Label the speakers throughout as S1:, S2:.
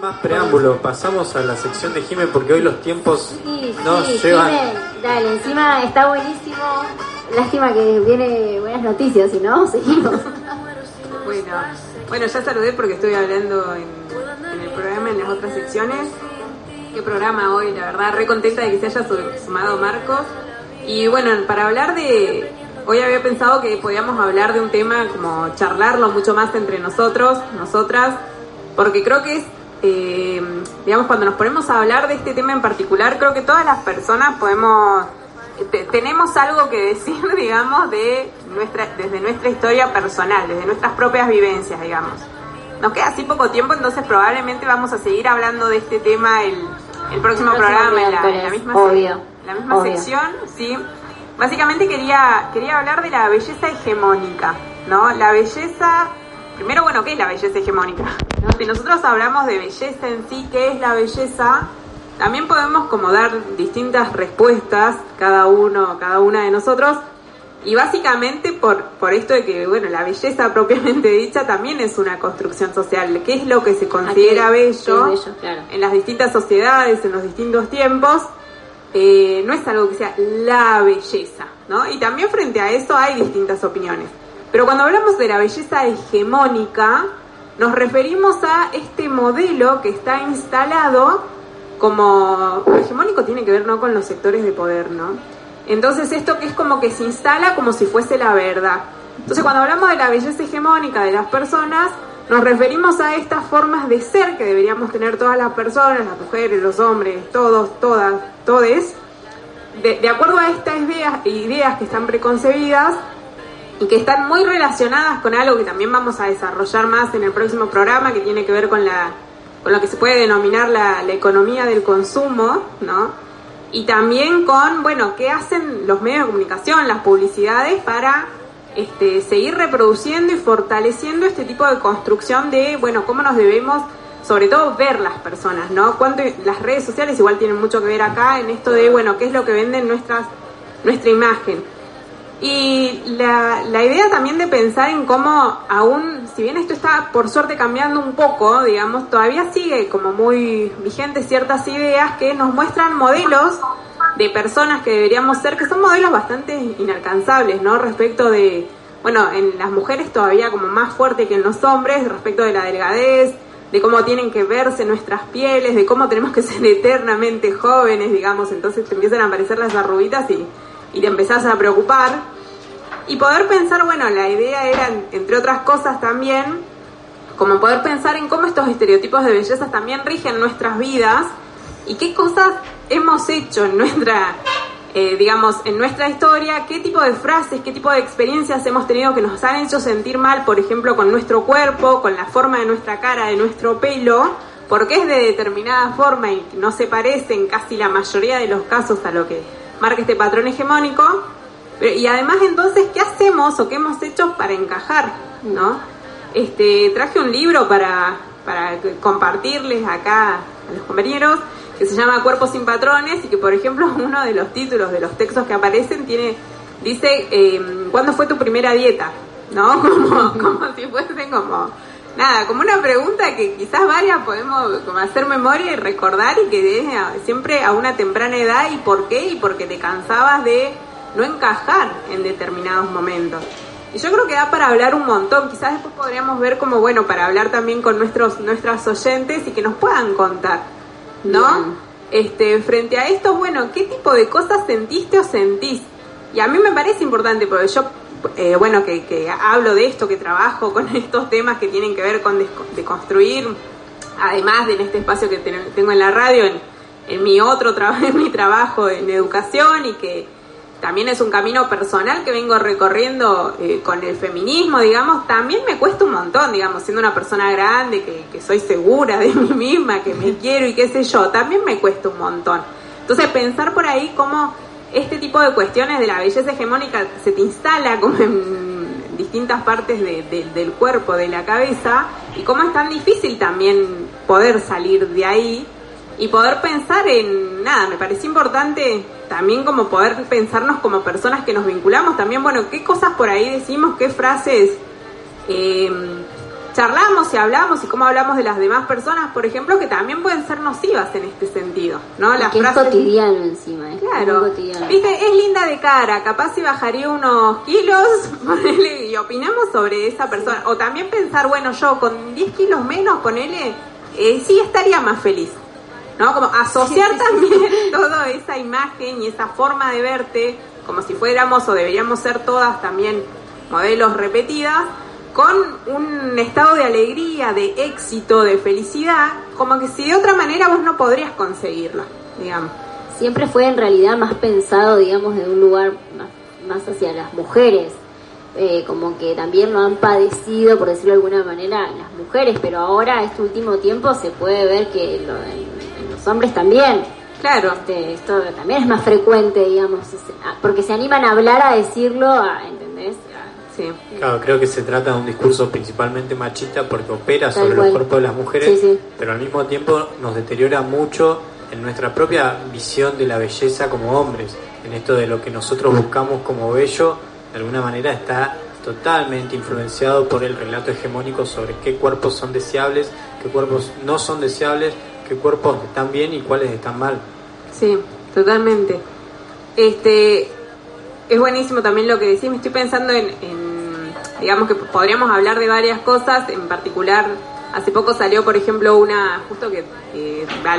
S1: más preámbulo, pasamos a la sección de Jimé porque hoy los tiempos
S2: Sí,
S1: nos
S2: sí,
S1: llevan.
S2: Jimé, dale, encima está buenísimo. Lástima que viene buenas noticias, si no, seguimos.
S3: Bueno, bueno, ya saludé porque estoy hablando en, en el programa, en las otras secciones. Qué programa hoy, la verdad, re contenta de que se haya su- sumado Marcos. Y bueno, para hablar de... Hoy había pensado que podíamos hablar de un tema como charlarlo mucho más entre nosotros, nosotras, porque creo que es, eh, digamos, cuando nos ponemos a hablar de este tema en particular, creo que todas las personas podemos te- tenemos algo que decir, digamos, de nuestra, desde nuestra historia personal, desde nuestras propias vivencias, digamos. Nos queda así poco tiempo, entonces probablemente vamos a seguir hablando de este tema el, el próximo
S2: El próximo
S3: programa, en la, en la
S2: miércoles,
S3: misma, se- la misma
S2: obvio.
S3: sección, sí. Básicamente quería, quería hablar de la belleza hegemónica, ¿no? La belleza, primero, bueno, ¿qué es la belleza hegemónica? ¿No? Si nosotros hablamos de belleza en sí, ¿qué es la belleza? También podemos como dar distintas respuestas, cada uno, cada una de nosotros, y básicamente por, por esto de que, bueno, la belleza propiamente dicha también es una construcción social. ¿Qué es lo que se considera bello,
S2: sí, bello, claro.
S3: en las distintas sociedades, en los distintos tiempos? eh, no es algo que sea la belleza, ¿no? Y también frente a eso hay distintas opiniones. Pero cuando hablamos de la belleza hegemónica, nos referimos a este modelo que está instalado como hegemónico tiene que ver no con los sectores de poder, ¿no? Entonces esto que es como que se instala como si fuese la verdad. Entonces cuando hablamos de la belleza hegemónica de las personas, nos referimos a estas formas de ser que deberíamos tener todas las personas, las mujeres, los hombres, todos, todas, todes, de, de acuerdo a estas ideas, ideas que están preconcebidas y que están muy relacionadas con algo que también vamos a desarrollar más en el próximo programa, que tiene que ver con, la, con lo que se puede denominar la, la economía del consumo, ¿no? Y también con, bueno, qué hacen los medios de comunicación, las publicidades para este, seguir reproduciendo y fortaleciendo este tipo de construcción de, bueno, cómo nos debemos, sobre todo, ver las personas, ¿no? Cuánto, las redes sociales igual tienen mucho que ver acá en esto de, bueno, qué es lo que venden nuestras, nuestra imagen. Y la, la idea también de pensar en cómo aún, si bien esto está por suerte cambiando un poco, digamos, todavía sigue como muy vigentes ciertas ideas que nos muestran modelos de personas que deberíamos ser, que son modelos bastante inalcanzables, ¿no? Respecto de, bueno, en las mujeres todavía como más fuerte que en los hombres, respecto de la delgadez, de cómo tienen que verse nuestras pieles, de cómo tenemos que ser eternamente jóvenes, digamos, entonces te empiezan a aparecer las arruguitas y, y te empezás a preocupar. Y poder pensar, bueno, la idea era, entre otras cosas también, como poder pensar en cómo estos estereotipos de belleza también rigen nuestras vidas y qué cosas hemos hecho en nuestra, eh, digamos, en nuestra historia, qué tipo de frases, qué tipo de experiencias hemos tenido que nos han hecho sentir mal, por ejemplo, con nuestro cuerpo, con la forma de nuestra cara, de nuestro pelo, porque es de determinada forma y no se parece en casi la mayoría de los casos a lo que marca este patrón hegemónico. Pero- Y además entonces, ¿qué hacemos o qué hemos hecho para encajar? ¿no? Este, traje un libro para, para compartirles acá a los compañeros que se llama Cuerpos sin Patrones y que, por ejemplo, uno de los títulos de los textos que aparecen tiene dice, eh, ¿cuándo fue tu primera dieta? ¿No? Como, como si fuesen como... Nada, como una pregunta que quizás varias podemos como hacer memoria y recordar y que desde a- siempre a una temprana edad y por qué y porque te cansabas de no encajar en determinados momentos. Y yo creo que da para hablar un montón, quizás después podríamos ver como bueno para hablar también con nuestros nuestras oyentes y que nos puedan contar, ¿no?
S2: Bien.
S3: Este, frente a esto, bueno, ¿qué tipo de cosas sentiste o sentís? Y a mí me parece importante porque yo, eh, bueno, que, que hablo de esto, que trabajo con estos temas que tienen que ver con desco- de construir, además de en este espacio que ten- tengo en la radio, en, en mi otro trabajo, en mi trabajo en educación y que también es un camino personal que vengo recorriendo eh, con el feminismo, digamos, también me cuesta un montón, digamos, siendo una persona grande, que, que soy segura de mí misma, que me quiero y qué sé yo, también me cuesta un montón. Entonces pensar por ahí cómo este tipo de cuestiones de la belleza hegemónica se te instala como en distintas partes de- de- del cuerpo, de la cabeza, y cómo es tan difícil también poder salir de ahí y poder pensar en nada, me parece importante también como poder pensarnos como personas que nos vinculamos también, bueno, qué cosas por ahí decimos, qué frases eh, charlamos y hablamos y cómo hablamos de las demás personas, por ejemplo, que también pueden ser nocivas en este sentido, ¿no?
S2: Las que es cotidiano encima, es
S3: claro.
S2: Cotidiano.
S3: Viste, es linda de cara, capaz si bajaría unos kilos y opinamos sobre esa persona. O también pensar, bueno, yo con 10 kilos menos, ponele, eh, sí estaría más feliz. ¿No? Como asociar también toda esa imagen y esa forma de verte, como si fuéramos o deberíamos ser todas también modelos repetidas, con un estado de alegría, de éxito, de felicidad, como que si de otra manera vos no podrías conseguirlo, digamos.
S2: Siempre fue en realidad más pensado, digamos, de un lugar más, hacia las mujeres, eh, como que también lo han padecido, por decirlo de alguna manera, las mujeres, pero ahora, este último tiempo, se puede ver que lo, en, los hombres también.
S3: Claro.
S2: Este, esto también es más frecuente, digamos, porque se animan a hablar, a decirlo,
S1: Claro, creo que se trata de un discurso principalmente machista porque opera sobre los cuerpos de las mujeres, pero al mismo tiempo nos deteriora mucho en nuestra propia visión de la belleza como hombres. En esto de lo que nosotros buscamos como bello, de alguna manera está totalmente influenciado por el relato hegemónico sobre qué cuerpos son deseables, qué cuerpos no son deseables, qué cuerpos están bien y cuáles están mal.
S3: Sí, totalmente. Este, es buenísimo también lo que decís, me estoy pensando en digamos que podríamos hablar de varias cosas, en particular hace poco salió por ejemplo una, justo que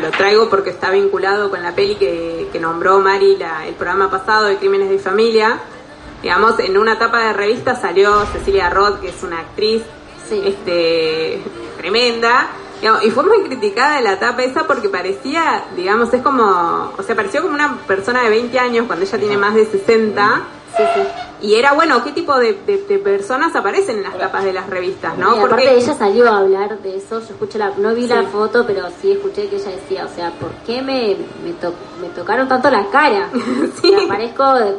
S3: lo traigo porque está vinculado con la peli que, nombró Mari la, el programa pasado de Crímenes de Familia, digamos, en una etapa de revista salió Cecilia Roth, que es una actriz este, tremenda, y fue muy criticada la etapa esa porque parecía, digamos, es como, o sea, pareció como una persona de 20 años cuando ella tiene más de 60. Y era bueno, ¿qué tipo de, personas aparecen en las tapas de las revistas, no?
S2: Porque aparte ella salió a hablar de eso, yo escuché la, no vi la foto, pero sí escuché que ella decía, o sea, ¿por qué me, me, tocaron tanto la cara? sí. Me aparezco de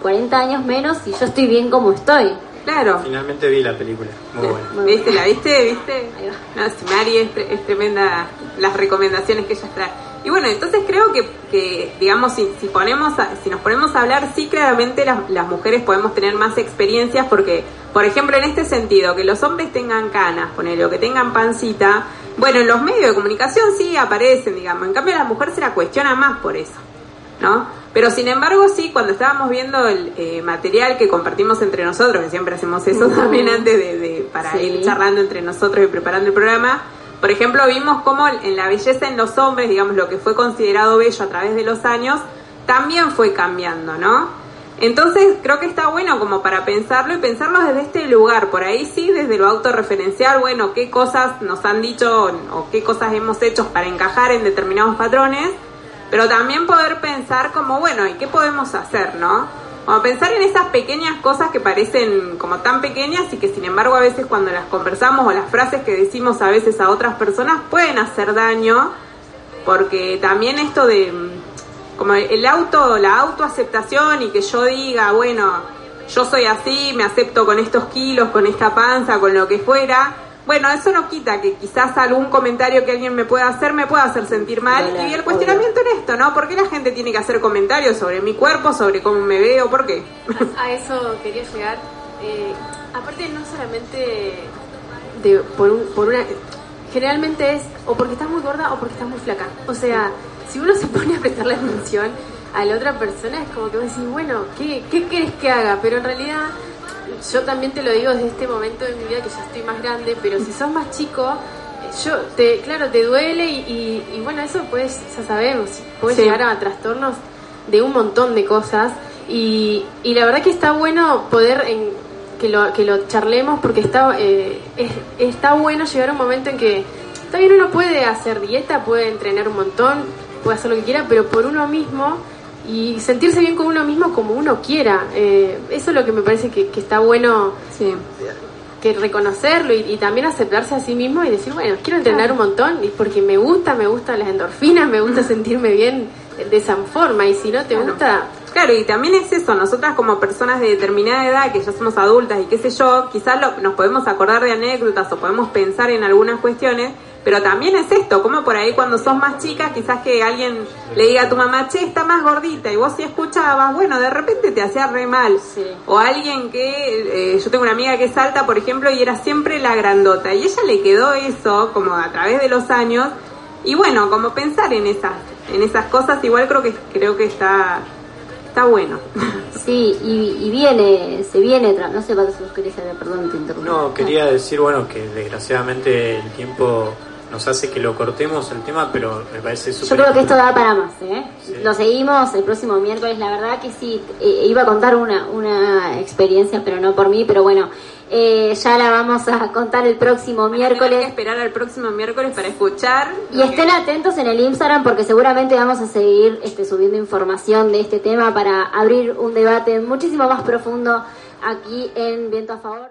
S2: 40 mm, años menos y yo estoy bien como estoy.
S3: Claro.
S1: Finalmente vi la película, muy buena.
S3: ¿Viste? ¿La viste? ¿Viste? No, si Mari es, es tremenda las recomendaciones que ella trae. Y bueno, entonces creo que, que digamos, si, si, ponemos si nos ponemos a hablar, sí claramente las, las, mujeres podemos tener más experiencias porque, por ejemplo, en este sentido, que los hombres tengan canas, ponele, o que tengan pancita, bueno, en los medios de comunicación sí aparecen, digamos, en cambio la mujer se la cuestiona más por eso, ¿no? Pero sin embargo, sí, cuando estábamos viendo el eh, material que compartimos entre nosotros, que siempre hacemos eso también antes de, de para ir charlando entre nosotros y preparando el programa, por ejemplo, vimos cómo en la belleza en los hombres, digamos, lo que fue considerado bello a través de los años, también fue cambiando, ¿no? Entonces creo que está bueno como para pensarlo y pensarlo desde este lugar, por ahí sí, desde lo autorreferencial, bueno, qué cosas nos han dicho o qué cosas hemos hecho para encajar en determinados patrones, pero también poder pensar como, bueno, ¿y qué podemos hacer, no? Como pensar en esas pequeñas cosas que parecen como tan pequeñas y que sin embargo a veces cuando las conversamos o las frases que decimos a veces a otras personas pueden hacer daño, porque también esto de mm, como el auto, la autoaceptación y que yo diga, bueno, yo soy así, me acepto con estos kilos, con esta panza, con lo que fuera, bueno, eso no quita que quizás algún comentario que alguien me pueda hacer me pueda hacer sentir mal. y el cuestionamiento en esto, ¿no? ¿Por qué la gente tiene que hacer comentarios sobre mi cuerpo, sobre cómo me veo? ¿Por qué?
S4: A eso quería llegar. Eh, aparte, no solamente de, por, por una... Generalmente es o porque estás muy gorda o porque estás muy flaca. O sea, si uno se pone a prestarle atención a la otra persona, es como que vos decís, bueno, ¿qué, qué querés que haga? Pero en realidad yo también te lo digo desde este momento de mi vida que ya estoy más grande, pero si sos más chico, yo te claro te duele y, bueno eso pues ya sabemos puede llegar a trastornos de un montón de cosas y, y la verdad que está bueno poder en, que lo que lo charlemos porque está eh, está bueno llegar a un momento en que también uno puede hacer dieta puede entrenar un montón puede hacer lo que quiera pero por uno mismo y sentirse bien con uno mismo como uno quiera. Eh, eso es lo que me parece que, está bueno que reconocerlo y, también aceptarse a sí mismo y decir, bueno, quiero entrenar un montón y porque me gusta, me gustan las endorfinas, me gusta sentirme bien de esa forma y si no te gusta...
S3: Claro, y también es eso, nosotras como personas de determinada edad, que ya somos adultas y qué sé yo, quizás lo, nos podemos acordar de anécdotas o podemos pensar en algunas cuestiones, Pero también es esto, como por ahí cuando sos más chica, quizás que alguien le diga a tu mamá, che, está más gordita, y vos si escuchabas, bueno, de repente te hacía re mal. O alguien que, eh, yo tengo una amiga que es alta, por ejemplo, y era siempre la grandota, y ella le quedó eso, como a través de los años, y bueno, como pensar en esas, en esas cosas, igual creo que, creo que está, está bueno.
S2: Sí, y, viene, se viene, no sé, querés saber, perdón, te interrumpí.
S1: No, quería decir, bueno, que desgraciadamente el tiempo nos hace que lo cortemos el tema, pero me parece súper...
S2: Yo creo que esto da para más, ¿eh? Lo seguimos el próximo miércoles, la verdad que sí, eh, iba a contar una, una experiencia, pero no por mí, pero bueno, eh, ya la vamos a contar el próximo miércoles. Hay
S3: que esperar al próximo miércoles para escuchar.
S2: Y estén atentos en el Instagram porque seguramente vamos a seguir este, subiendo información de este tema para abrir un debate muchísimo más profundo aquí en Viento a Favor.